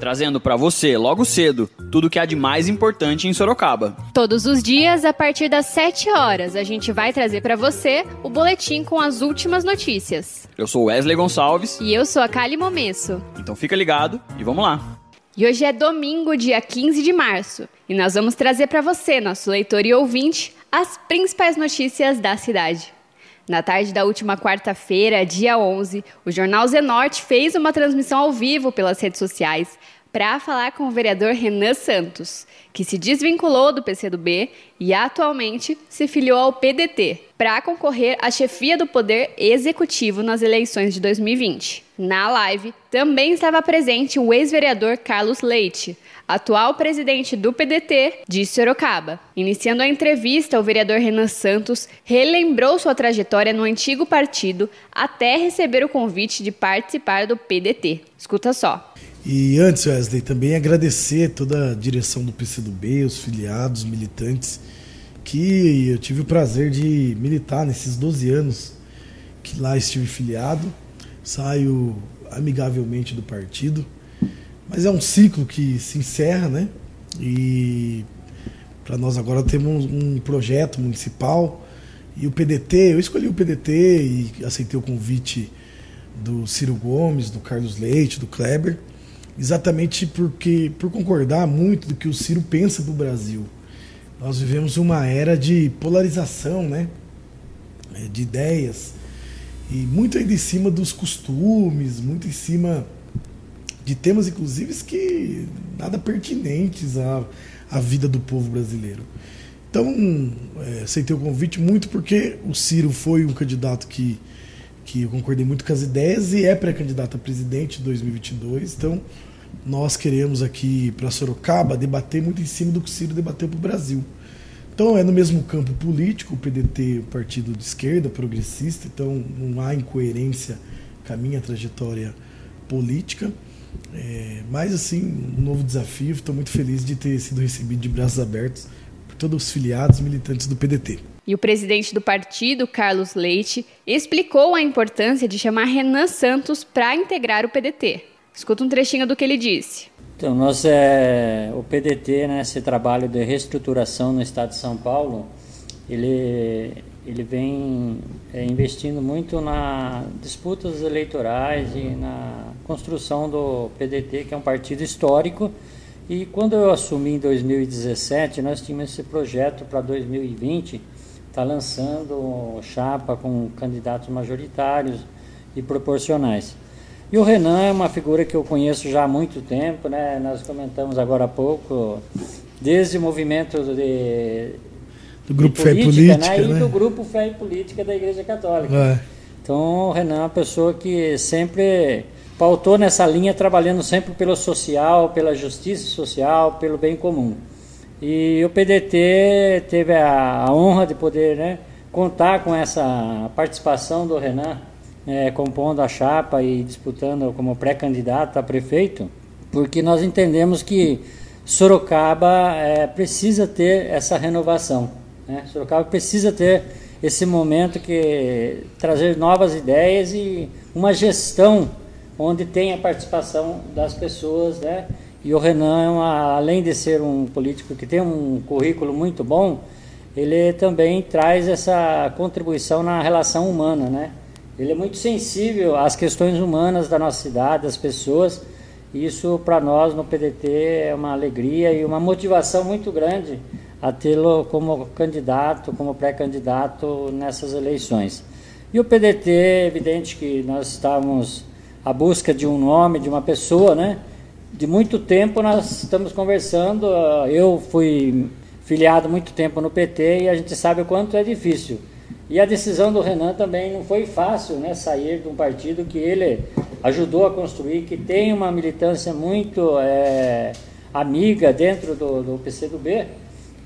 trazendo para você, logo cedo, tudo o que há de mais importante em Sorocaba. Todos os dias, a partir das 7 horas, a gente vai trazer para você o boletim com as últimas notícias. Eu sou Wesley Gonçalves. E eu sou a Kali Momesso. Então fica ligado e vamos lá. E hoje é domingo, dia 15 de março, e nós vamos trazer para você, nosso leitor e ouvinte, as principais notícias da cidade. Na tarde da última quarta-feira, dia 11, o jornal Zenorte fez uma transmissão ao vivo pelas redes sociais para falar com o vereador Renan Santos, que se desvinculou do PCdoB e atualmente se filiou ao PDT para concorrer à chefia do Poder Executivo nas eleições de 2020. Na live também estava presente o ex-vereador Carlos Leite, atual presidente do PDT de Sorocaba. Iniciando a entrevista, o vereador Renan Santos relembrou sua trajetória no antigo partido até receber o convite de participar do PDT. Escuta só. E antes, Wesley, também agradecer toda a direção do PCdoB, os filiados, militantes, que eu tive o prazer de militar nesses 12 anos que lá estive filiado. Saio amigavelmente do partido, mas é um ciclo que se encerra, né? E para nós agora temos um projeto municipal e o PDT, eu escolhi o PDT e aceitei o convite do Ciro Gomes, do Carlos Leite, do Kleber exatamente porque por concordar muito do que o Ciro pensa do Brasil. Nós vivemos uma era de polarização, né? É, de ideias e muito ainda em cima dos costumes, muito em cima de temas inclusive que nada pertinentes à, à vida do povo brasileiro. Então, é, aceitei o convite muito porque o Ciro foi um candidato que, que eu concordei muito com as ideias e é pré-candidato a presidente em 2022. Então, nós queremos aqui para Sorocaba debater muito em cima do que o Ciro debateu para o Brasil. Então é no mesmo campo político, o PDT, o partido de esquerda, progressista, então não há incoerência com a minha trajetória política. É, mas assim, um novo desafio, estou muito feliz de ter sido recebido de braços abertos por todos os filiados militantes do PDT. E o presidente do partido, Carlos Leite, explicou a importância de chamar Renan Santos para integrar o PDT. Escuta um trechinho do que ele disse. Então, nós, é, o PDT, né, esse trabalho de reestruturação no estado de São Paulo, ele, ele vem é, investindo muito na disputas eleitorais e na construção do PDT, que é um partido histórico. E quando eu assumi em 2017, nós tínhamos esse projeto para 2020, está lançando chapa com candidatos majoritários e proporcionais. E o Renan é uma figura que eu conheço já há muito tempo, né? Nós comentamos agora há pouco, desde o movimento de, do grupo de política, Fé e Política, né? E do grupo Fé e Política da Igreja Católica. É. Então, o Renan é uma pessoa que sempre pautou nessa linha, trabalhando sempre pelo social, pela justiça social, pelo bem comum. E o PDT teve a, a honra de poder né, contar com essa participação do Renan é, compondo a chapa e disputando como pré-candidato a prefeito, porque nós entendemos que Sorocaba é, precisa ter essa renovação. Né? Sorocaba precisa ter esse momento que trazer novas ideias e uma gestão onde tem a participação das pessoas, né? E o Renan, é uma, além de ser um político que tem um currículo muito bom, ele também traz essa contribuição na relação humana, né? Ele é muito sensível às questões humanas da nossa cidade, das pessoas. Isso para nós no PDT é uma alegria e uma motivação muito grande a tê-lo como candidato, como pré-candidato nessas eleições. E o PDT, é evidente que nós estávamos à busca de um nome, de uma pessoa, né? De muito tempo nós estamos conversando. Eu fui filiado muito tempo no PT e a gente sabe o quanto é difícil e a decisão do Renan também não foi fácil, né? Sair de um partido que ele ajudou a construir, que tem uma militância muito é, amiga dentro do, do PCdoB.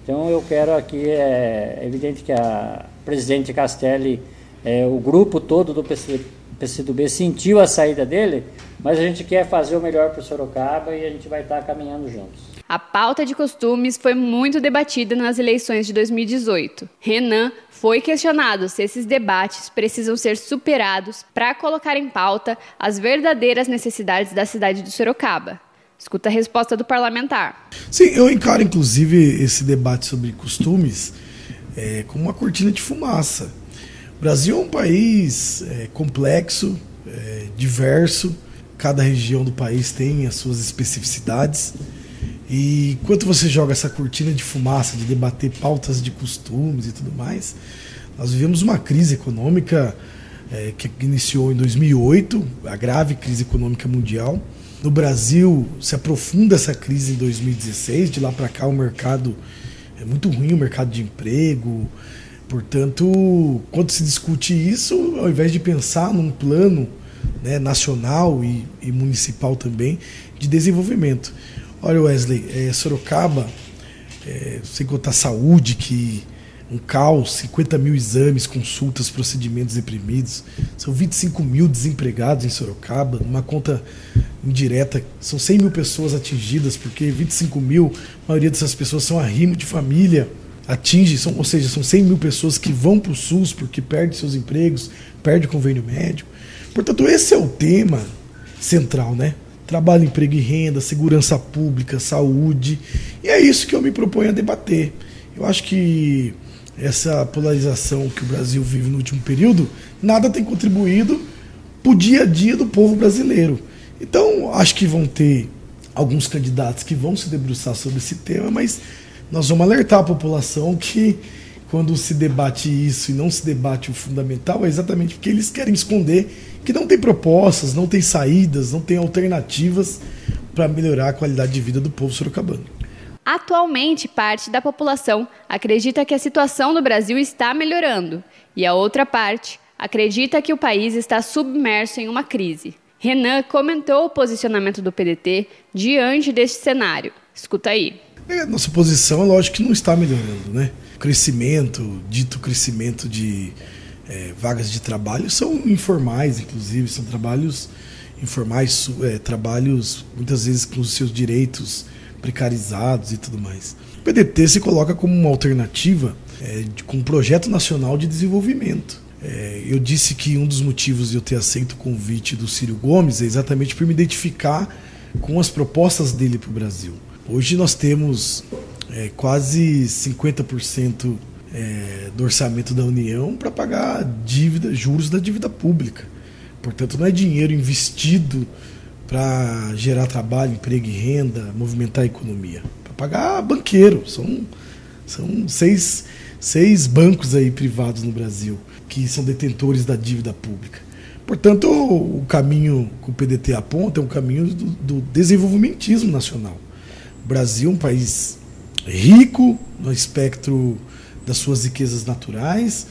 Então eu quero aqui, é, é evidente que a presidente Castelli, é, o grupo todo do PC, PCdoB sentiu a saída dele, mas a gente quer fazer o melhor para Sorocaba e a gente vai estar caminhando juntos. A pauta de costumes foi muito debatida nas eleições de 2018. Renan foi questionado se esses debates precisam ser superados para colocar em pauta as verdadeiras necessidades da cidade de Sorocaba. Escuta a resposta do parlamentar. Sim, eu encaro inclusive esse debate sobre costumes é, como uma cortina de fumaça. O Brasil é um país é, complexo, é, diverso, cada região do país tem as suas especificidades. E enquanto você joga essa cortina de fumaça de debater pautas de costumes e tudo mais, nós vivemos uma crise econômica é, que iniciou em 2008, a grave crise econômica mundial. No Brasil se aprofunda essa crise em 2016, de lá para cá o mercado é muito ruim, o mercado de emprego. Portanto, quando se discute isso, ao invés de pensar num plano né, nacional e, e municipal também de desenvolvimento, Olha, Wesley, é, Sorocaba, é, sem contar saúde, que um caos, 50 mil exames, consultas, procedimentos reprimidos. São 25 mil desempregados em Sorocaba, uma conta indireta. São 100 mil pessoas atingidas, porque 25 mil, a maioria dessas pessoas são arrimo de família. Atinge, são, ou seja, são 100 mil pessoas que vão para o SUS porque perdem seus empregos, perdem o convênio médico. Portanto, esse é o tema central, né? Trabalho, emprego e renda, segurança pública, saúde. E é isso que eu me proponho a debater. Eu acho que essa polarização que o Brasil vive no último período, nada tem contribuído para o dia a dia do povo brasileiro. Então, acho que vão ter alguns candidatos que vão se debruçar sobre esse tema, mas nós vamos alertar a população que quando se debate isso e não se debate o fundamental, é exatamente porque eles querem esconder que não tem propostas, não tem saídas, não tem alternativas para melhorar a qualidade de vida do povo sorocabano. Atualmente, parte da população acredita que a situação no Brasil está melhorando e a outra parte acredita que o país está submerso em uma crise. Renan comentou o posicionamento do PDT diante deste cenário. Escuta aí. É, nossa posição, lógico que não está melhorando, né? Crescimento, dito crescimento de é, vagas de trabalho são informais, inclusive, são trabalhos informais, é, trabalhos muitas vezes com os seus direitos precarizados e tudo mais. O PDT se coloca como uma alternativa é, com um projeto nacional de desenvolvimento. É, eu disse que um dos motivos de eu ter aceito o convite do Círio Gomes é exatamente por me identificar com as propostas dele para o Brasil. Hoje nós temos é, quase 50% é, do orçamento da União para pagar dívida, juros da dívida pública. Portanto, não é dinheiro investido para gerar trabalho, emprego e renda, movimentar a economia. Para pagar banqueiro. São, são seis, seis bancos aí privados no Brasil que são detentores da dívida pública. Portanto, o caminho que o PDT aponta é um caminho do, do desenvolvimentismo nacional. O Brasil é um país rico no espectro das suas riquezas naturais.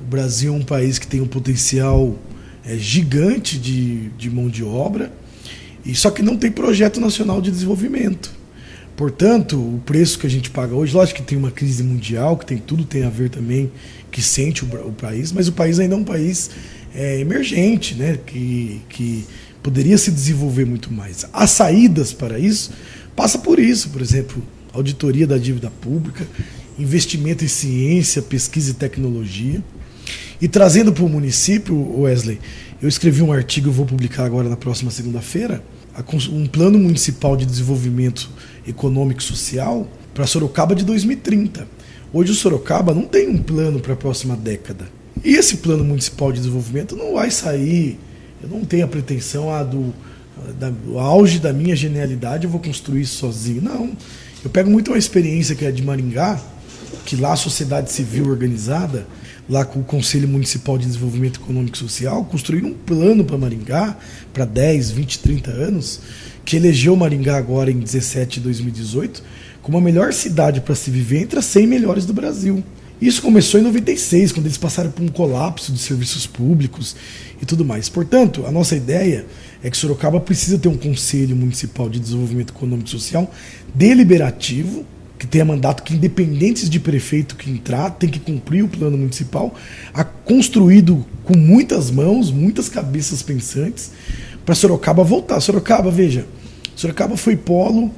O Brasil é um país que tem um potencial é, gigante de, de mão de obra, e só que não tem projeto nacional de desenvolvimento. Portanto, o preço que a gente paga hoje, lógico que tem uma crise mundial, que tem tudo tem a ver também, que sente o, o país, mas o país ainda é um país é, emergente, né, que, que poderia se desenvolver muito mais. As saídas para isso passa por isso, por exemplo, auditoria da dívida pública, investimento em ciência, pesquisa e tecnologia. E trazendo para o município, Wesley, eu escrevi um artigo, eu vou publicar agora na próxima segunda-feira, um plano municipal de desenvolvimento econômico e social para Sorocaba de 2030. Hoje o Sorocaba não tem um plano para a próxima década. E esse plano municipal de desenvolvimento não vai sair, eu não tenho a pretensão ah, do, da, do auge da minha genialidade, eu vou construir isso sozinho. Não. Eu pego muito uma experiência que é de Maringá, que lá a sociedade civil organizada, lá com o Conselho Municipal de Desenvolvimento Econômico e Social, construíram um plano para Maringá para 10, 20, 30 anos, que elegeu Maringá agora em 17 de 2018 como a melhor cidade para se viver entre as 100 melhores do Brasil. Isso começou em 96, quando eles passaram por um colapso de serviços públicos e tudo mais. Portanto, a nossa ideia é que Sorocaba precisa ter um Conselho Municipal de Desenvolvimento Econômico e Social deliberativo, que tenha mandato que, independentes de prefeito que entrar, tem que cumprir o plano municipal, construído com muitas mãos, muitas cabeças pensantes, para Sorocaba voltar. Sorocaba, veja, Sorocaba foi polo,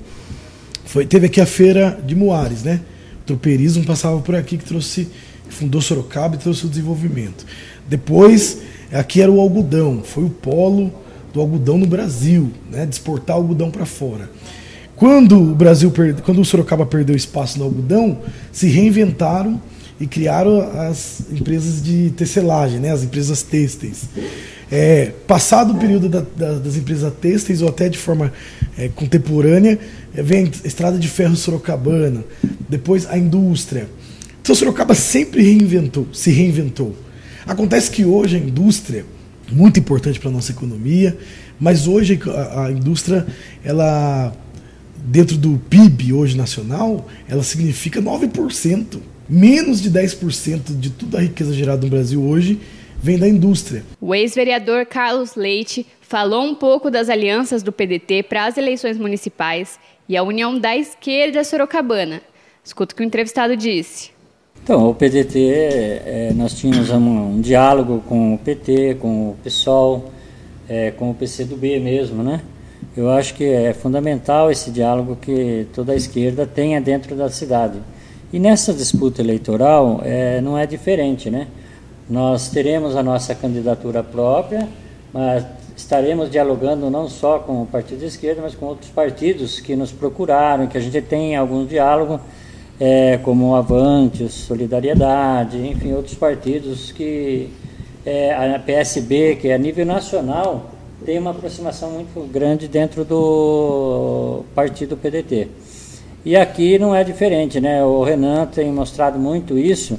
foi, teve aqui a feira de Moares, né? Tropeirismo passava por aqui que trouxe, fundou Sorocaba e trouxe o desenvolvimento. Depois, aqui era o algodão, foi o polo do algodão no Brasil, né? De exportar algodão para fora. Quando o Brasil, quando o Sorocaba perdeu espaço no algodão, se reinventaram e criaram as empresas de tecelagem, né, as empresas têxteis. É, passado o período da, da, das empresas têxteis, ou até de forma é, contemporânea, é, vem a estrada de ferro sorocabana, depois a indústria. Então Sorocaba sempre reinventou, se reinventou. Acontece que hoje a indústria, muito importante para a nossa economia, mas hoje a, a indústria, ela dentro do PIB hoje nacional, ela significa 9%. Menos de 10% de toda a riqueza gerada no Brasil hoje vem da indústria. O ex-vereador Carlos Leite falou um pouco das alianças do PDT para as eleições municipais e a união da esquerda sorocabana. Escuta o que o entrevistado disse. Então, o PDT, é, nós tínhamos um, um, diálogo com o PT, com o PSOL, é, com o PCdoB mesmo, né? Eu acho que é fundamental esse diálogo que toda a esquerda tenha dentro da cidade. E nessa disputa eleitoral é, não é diferente, né? Nós teremos a nossa candidatura própria, mas estaremos dialogando não só com o partido de esquerda, mas com outros partidos que nos procuraram, que a gente tem algum diálogo, é, como o Avante, Solidariedade, enfim, outros partidos que é, a PSB, que é a nível nacional, tem uma aproximação muito grande dentro do partido PDT. E aqui não é diferente, né? O Renan tem mostrado muito isso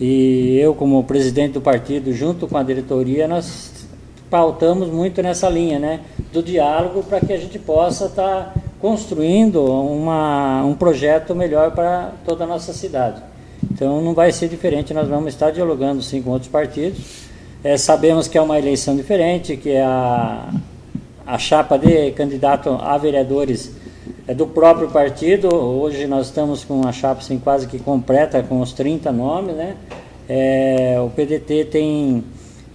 e eu, como presidente do partido, junto com a diretoria, nós pautamos muito nessa linha, né? Do diálogo para que a gente possa estar tá construindo uma, um projeto melhor para toda a nossa cidade. Então não vai ser diferente, nós vamos estar dialogando sim com outros partidos é, sabemos que é uma eleição diferente, que é a, a chapa de candidato a vereadores é do próprio partido. Hoje nós estamos com a chapa assim, quase que completa, com os 30 nomes. Né? É, o PDT tem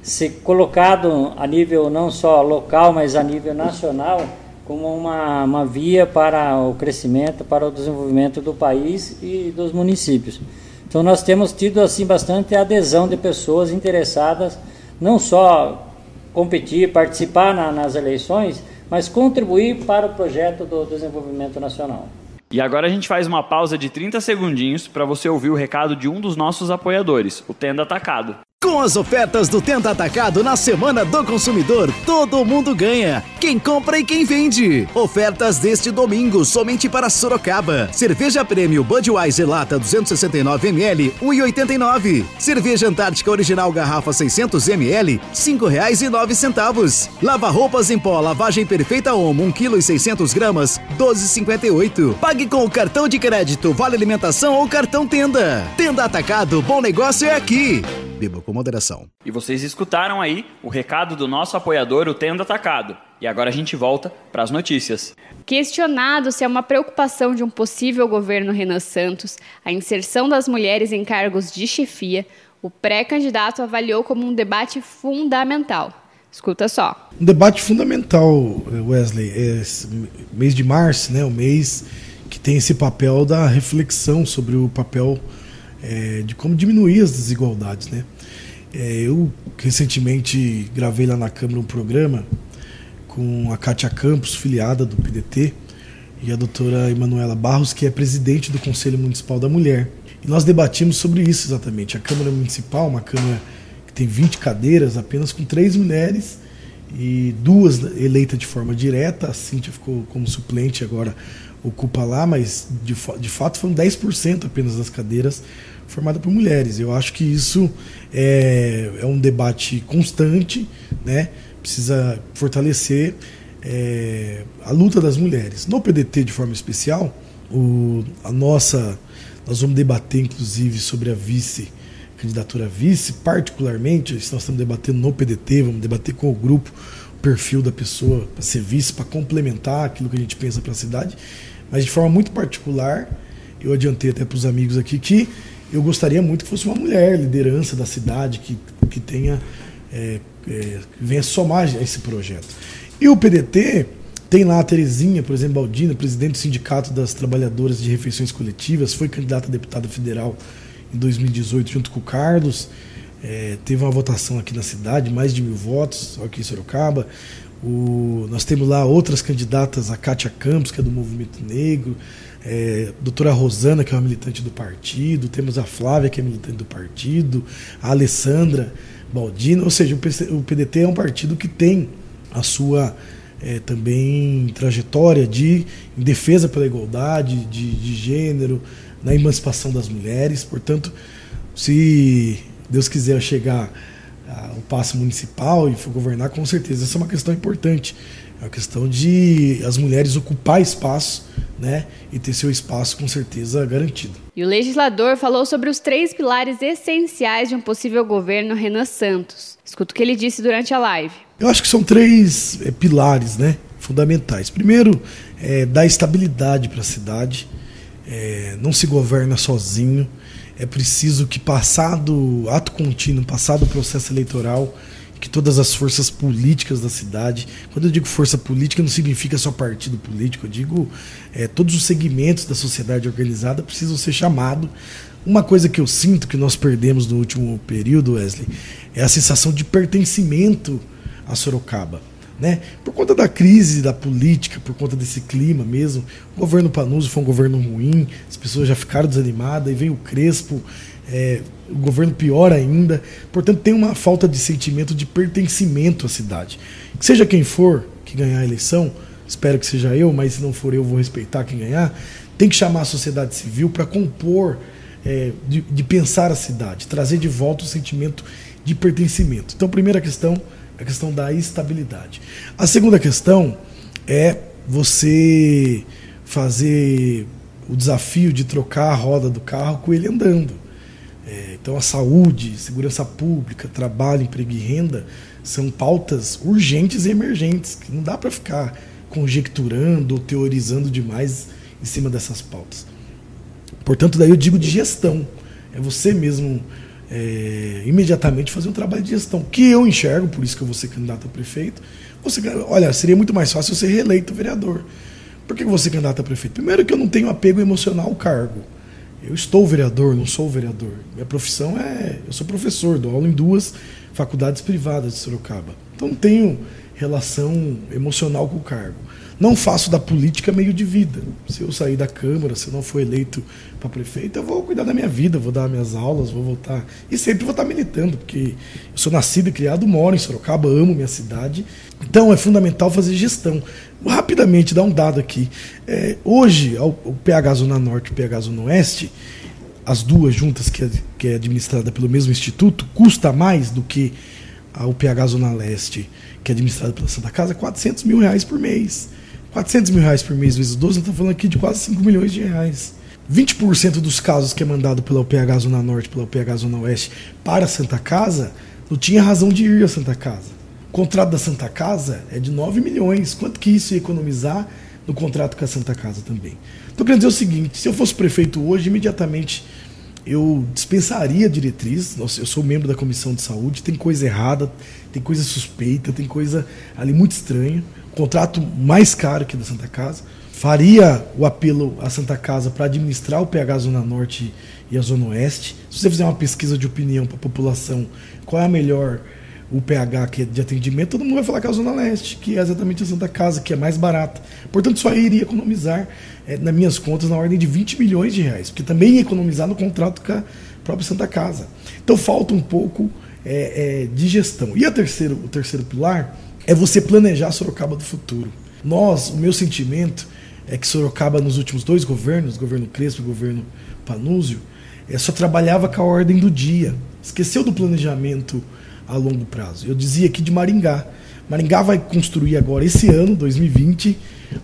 se colocado a nível não só local, mas a nível nacional, como uma, uma via para o crescimento, para o desenvolvimento do país e dos municípios. Então nós temos tido assim bastante adesão de pessoas interessadas não só competir, participar na, nas eleições, mas contribuir para o projeto do desenvolvimento nacional. E agora a gente faz uma pausa de 30 segundinhos para você ouvir o recado de um dos nossos apoiadores, o Tenda Atacado. Com as ofertas do Tenda Atacado na Semana do Consumidor, todo mundo ganha. Quem compra e quem vende. Ofertas deste domingo somente para Sorocaba. Cerveja Prêmio Budweiser Lata 269ml, 1,89. Cerveja Antártica Original Garrafa 600ml, R$ 5,09. Lava roupas em pó, lavagem perfeita Omo, 1 kg e 600 gramas, 12,58. Pague com o cartão de crédito, vale alimentação ou cartão Tenda. Tenda Atacado, bom negócio é aqui. Beba com moderação. E vocês escutaram aí o recado do nosso apoiador, o Tendo Atacado. E agora a gente volta para as notícias. Questionado se é uma preocupação de um possível governo Renan Santos a inserção das mulheres em cargos de chefia, o pré-candidato avaliou como um debate fundamental. Escuta só. Um debate fundamental, Wesley. É mês de março, né, o mês que tem esse papel da reflexão sobre o papel é, de como diminuir as desigualdades. Né? É, eu recentemente gravei lá na Câmara um programa com a Kátia Campos, filiada do PDT, e a doutora Emanuela Barros, que é presidente do Conselho Municipal da Mulher. E nós debatimos sobre isso exatamente. A Câmara Municipal, uma Câmara que tem 20 cadeiras, apenas com três mulheres e duas eleitas de forma direta. A Cíntia ficou como suplente, agora ocupa lá, mas de, de fato foram 10% apenas das cadeiras formada por mulheres. Eu acho que isso é, é um debate constante, né? precisa fortalecer é, a luta das mulheres. No PDT, de forma especial, O, a nossa, nós vamos debater inclusive sobre a vice, candidatura a vice, particularmente, nós estamos debatendo no PDT, vamos debater com o grupo o perfil da pessoa para ser vice, para complementar aquilo que a gente pensa para a cidade, mas de forma muito particular, eu adiantei até para os amigos aqui que eu gostaria muito que fosse uma mulher liderança da cidade, que, que tenha é, é, venha somar a esse projeto. E o PDT tem lá a Terezinha, por exemplo, Baldina, presidente do Sindicato das Trabalhadoras de Refeições Coletivas, foi candidata a deputada federal em 2018 junto com o Carlos. É, teve uma votação aqui na cidade, mais de mil votos, aqui em Sorocaba. O, nós temos lá outras candidatas, a Kátia Campos, que é do Movimento Negro, é, doutora Rosana, que é uma militante do partido, temos a Flávia, que é militante do partido, a Alessandra Baldina, ou seja, o, PDT é um partido que tem a sua é, também trajetória de defesa pela igualdade de, de gênero, na emancipação das mulheres. Portanto, se Deus quiser chegar ao passo municipal e for governar, com certeza essa é uma questão importante. Uma questão de as mulheres ocupar espaço né, e ter seu espaço com certeza garantido. E o legislador falou sobre os três pilares essenciais de um possível governo Renan Santos. Escuta o que ele disse durante a live. Eu acho que são três é, pilares né, fundamentais. Primeiro, é, dar estabilidade para a cidade. É, não se governa sozinho. É preciso que, passado ato contínuo, passado o processo eleitoral, que todas as forças políticas da cidade, quando eu digo força política, não significa só partido político, eu digo é, todos os segmentos da sociedade organizada precisam ser chamados. Uma coisa que eu sinto que nós perdemos no último período, Wesley, é a sensação de pertencimento a Sorocaba. Né? Por conta da crise da política, por conta desse clima mesmo, o governo Panuso foi um governo ruim, as pessoas já ficaram desanimadas, e vem o Crespo, é, o governo pior ainda. Portanto, tem uma falta de sentimento de pertencimento à cidade. Que seja quem for que ganhar a eleição, espero que seja eu, mas se não for eu, vou respeitar quem ganhar. Tem que chamar a sociedade civil para compor, é, de, de pensar a cidade, trazer de volta o sentimento de pertencimento. Então, primeira questão a questão da estabilidade. A segunda questão é você fazer o desafio de trocar a roda do carro com ele andando. É, então, a saúde, segurança pública, trabalho, emprego e renda são pautas urgentes e emergentes, que não dá para ficar conjecturando ou teorizando demais em cima dessas pautas. Portanto, daí eu digo de gestão. É você mesmo é, imediatamente fazer um trabalho de gestão, que eu enxergo, por isso que eu vou ser candidato a prefeito. Você, olha, seria muito mais fácil eu ser reeleito vereador. Por que você candidato a prefeito? Primeiro que eu não tenho apego emocional ao cargo. Eu estou vereador, não sou vereador. Minha profissão é. Eu sou professor, dou aula em duas faculdades privadas de Sorocaba. Então não tenho relação emocional com o cargo. Não faço da política meio de vida. Se eu sair da Câmara, se eu não for eleito para prefeito, eu vou cuidar da minha vida, vou dar minhas aulas, vou voltar. E sempre vou estar militando, porque eu sou nascido e criado, moro em Sorocaba, amo minha cidade. Então é fundamental fazer gestão. Rapidamente, dar um dado aqui. É, hoje, o PH Zona Norte e o PH Zona Oeste, as duas juntas, que é, que é administrada pelo mesmo instituto, custa mais do que o PH Zona Leste, que é administrada pela Santa Casa, 400 mil reais por mês. 400 mil reais por mês vezes 12, eu estou falando aqui de quase 5 milhões de reais. 20% dos casos que é mandado pela UPH Zona Norte, pela UPH Zona Oeste para a Santa Casa, não tinha razão de ir à Santa Casa. O contrato da Santa Casa é de 9 milhões. Quanto que isso ia economizar no contrato com a Santa Casa também? Então, quero dizer o seguinte: se eu fosse prefeito hoje, imediatamente eu dispensaria a diretriz. Nossa, eu sou membro da comissão de saúde, tem coisa errada, tem coisa suspeita, tem coisa ali muito estranha contrato mais caro que da Santa Casa. Faria o apelo à Santa Casa para administrar o PH Zona Norte e a Zona Oeste. Se você fizer uma pesquisa de opinião para a população, qual é a melhor o PH que é de atendimento, todo mundo vai falar que é a Zona Leste, que é exatamente a Santa Casa, que é mais barata. Portanto, só iria economizar, é, nas minhas contas, na ordem de 20 milhões de reais, porque também ia economizar no contrato com a própria Santa Casa. Então falta um pouco é, é, de gestão. E a terceiro, o terceiro pilar é você planejar Sorocaba do futuro. Nós, o meu sentimento é que Sorocaba, nos últimos dois governos, governo Crespo e governo Panúzio, é, só trabalhava com a ordem do dia. Esqueceu do planejamento a longo prazo. Eu dizia aqui de Maringá. Maringá vai construir agora, esse ano, 2020,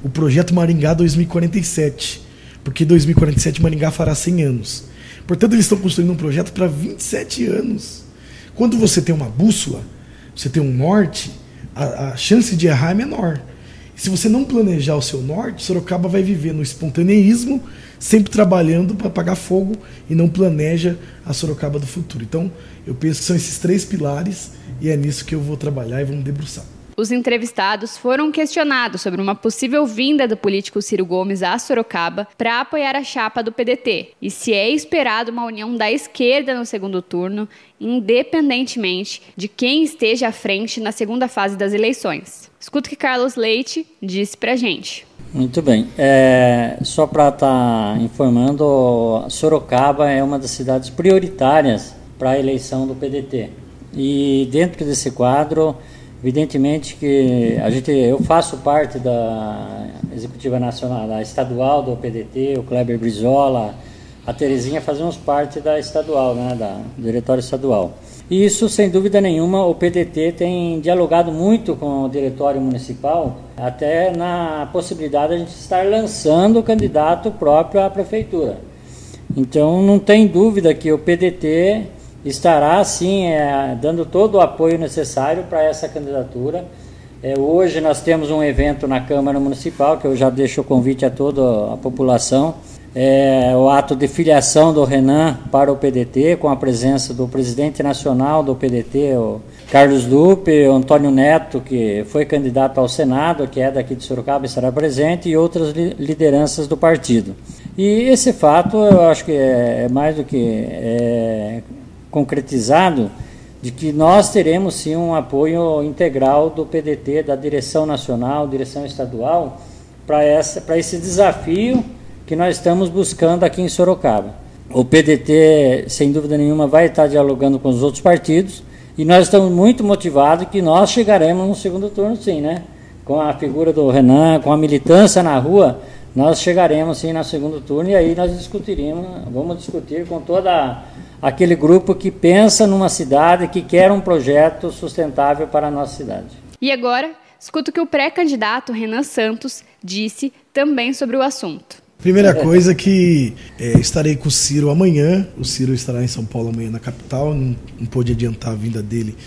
o projeto Maringá 2047 porque 2047 Maringá fará 100 anos. Portanto, eles estão construindo um projeto para 27 anos. Quando você tem uma bússola, você tem um norte, a, a chance de errar é menor. Se você não planejar o seu norte, Sorocaba vai viver no espontaneísmo, sempre trabalhando para apagar fogo e não planeja a Sorocaba do futuro. Então, eu penso que são esses três pilares e é nisso que eu vou trabalhar e vamos debruçar. Os entrevistados foram questionados sobre uma possível vinda do político Ciro Gomes a Sorocaba para apoiar a chapa do PDT e se é esperado uma união da esquerda no segundo turno, independentemente de quem esteja à frente na segunda fase das eleições. Escuta o que Carlos Leite disse para gente. Muito bem. É, só para estar tá informando, Sorocaba é uma das cidades prioritárias para a eleição do PDT. E dentro desse quadro, Evidentemente que a gente, eu faço parte da executiva nacional, da estadual do PDT, o Kleber Brizola, a Terezinha fazemos parte da estadual, né, da diretório estadual. E isso, sem dúvida nenhuma, o PDT tem dialogado muito com o diretório municipal, até na possibilidade de a gente estar lançando o candidato próprio à prefeitura. Então, não tem dúvida que o PDT estará sim é, dando todo o apoio necessário para essa candidatura. É, hoje nós temos um evento na Câmara Municipal, que eu já deixo o convite a toda a população. É, o ato de filiação do Renan para o PDT, com a presença do presidente nacional do PDT, o Carlos Lupe, o Antônio Neto, que foi candidato ao Senado, que é daqui de Sorocaba, estará presente, e outras lideranças do partido. E esse fato eu acho que é, é mais do que é, concretizado de que nós teremos sim um apoio integral do PDT, da direção nacional, direção estadual, para esse desafio que nós estamos buscando aqui em Sorocaba. O PDT, sem dúvida nenhuma, vai estar dialogando com os outros partidos e nós estamos muito motivados que nós chegaremos no segundo turno, sim, né? Com a figura do Renan, com a militância na rua, nós chegaremos sim no segundo turno e aí nós discutiremos, vamos discutir com toda aquele grupo que pensa numa cidade, que quer um projeto sustentável para a nossa cidade. E agora, escuta o que o pré-candidato Renan Santos disse também sobre o assunto. Primeira coisa que é, estarei com o Ciro amanhã. O Ciro estará em São Paulo amanhã na capital. Não, não pôde adiantar a vinda dele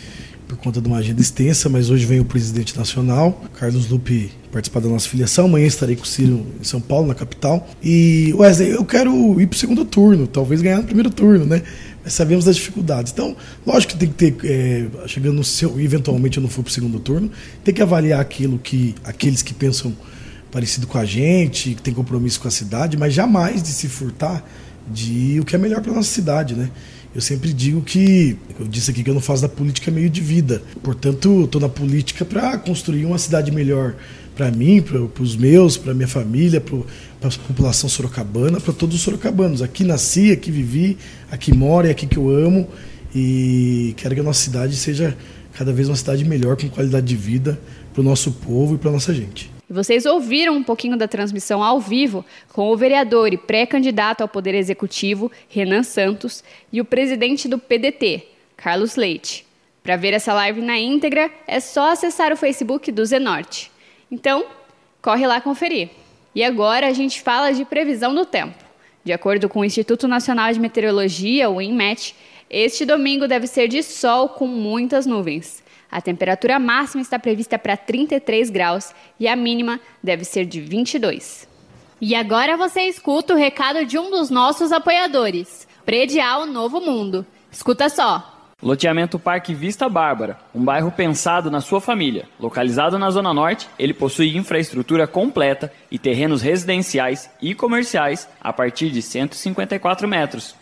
por conta de uma agenda extensa, mas hoje vem o presidente nacional, Carlos Lupe, participar da nossa filiação. Amanhã estarei com o Ciro em São Paulo, na capital. E, Wesley, eu quero ir para o segundo turno, talvez ganhar no primeiro turno, né? Mas sabemos das dificuldades. Então, lógico que tem que ter, é, chegando no seu, eventualmente eu não for para o segundo turno, tem que avaliar aquilo que aqueles que pensam parecido com a gente, que tem compromisso com a cidade, mas jamais de se furtar de o que é melhor para nossa cidade, né? Eu sempre digo que, eu disse aqui que eu não faço da política meio de vida. Portanto, estou na política para construir uma cidade melhor para mim, para os meus, para minha família, para a população sorocabana, para todos os sorocabanos. Aqui nasci, aqui vivi, aqui moro, é aqui que eu amo e quero que a nossa cidade seja cada vez uma cidade melhor, com qualidade de vida para o nosso povo e para nossa gente. Vocês ouviram um pouquinho da transmissão ao vivo com o vereador e pré-candidato ao Poder Executivo, Renan Santos, e o presidente do PDT, Carlos Leite. Para ver essa live na íntegra, é só acessar o Facebook do Zenorte. Então, corre lá conferir. E agora a gente fala de previsão do tempo. De acordo com o Instituto Nacional de Meteorologia, o INMET, este domingo deve ser de sol com muitas nuvens. A temperatura máxima está prevista para 33 graus e a mínima deve ser de 22. E agora você escuta o recado de um dos nossos apoiadores, Predial Novo Mundo. Escuta só. Loteamento Parque Vista Bárbara, um bairro pensado na sua família. Localizado na Zona Norte, ele possui infraestrutura completa e terrenos residenciais e comerciais a partir de 154 metros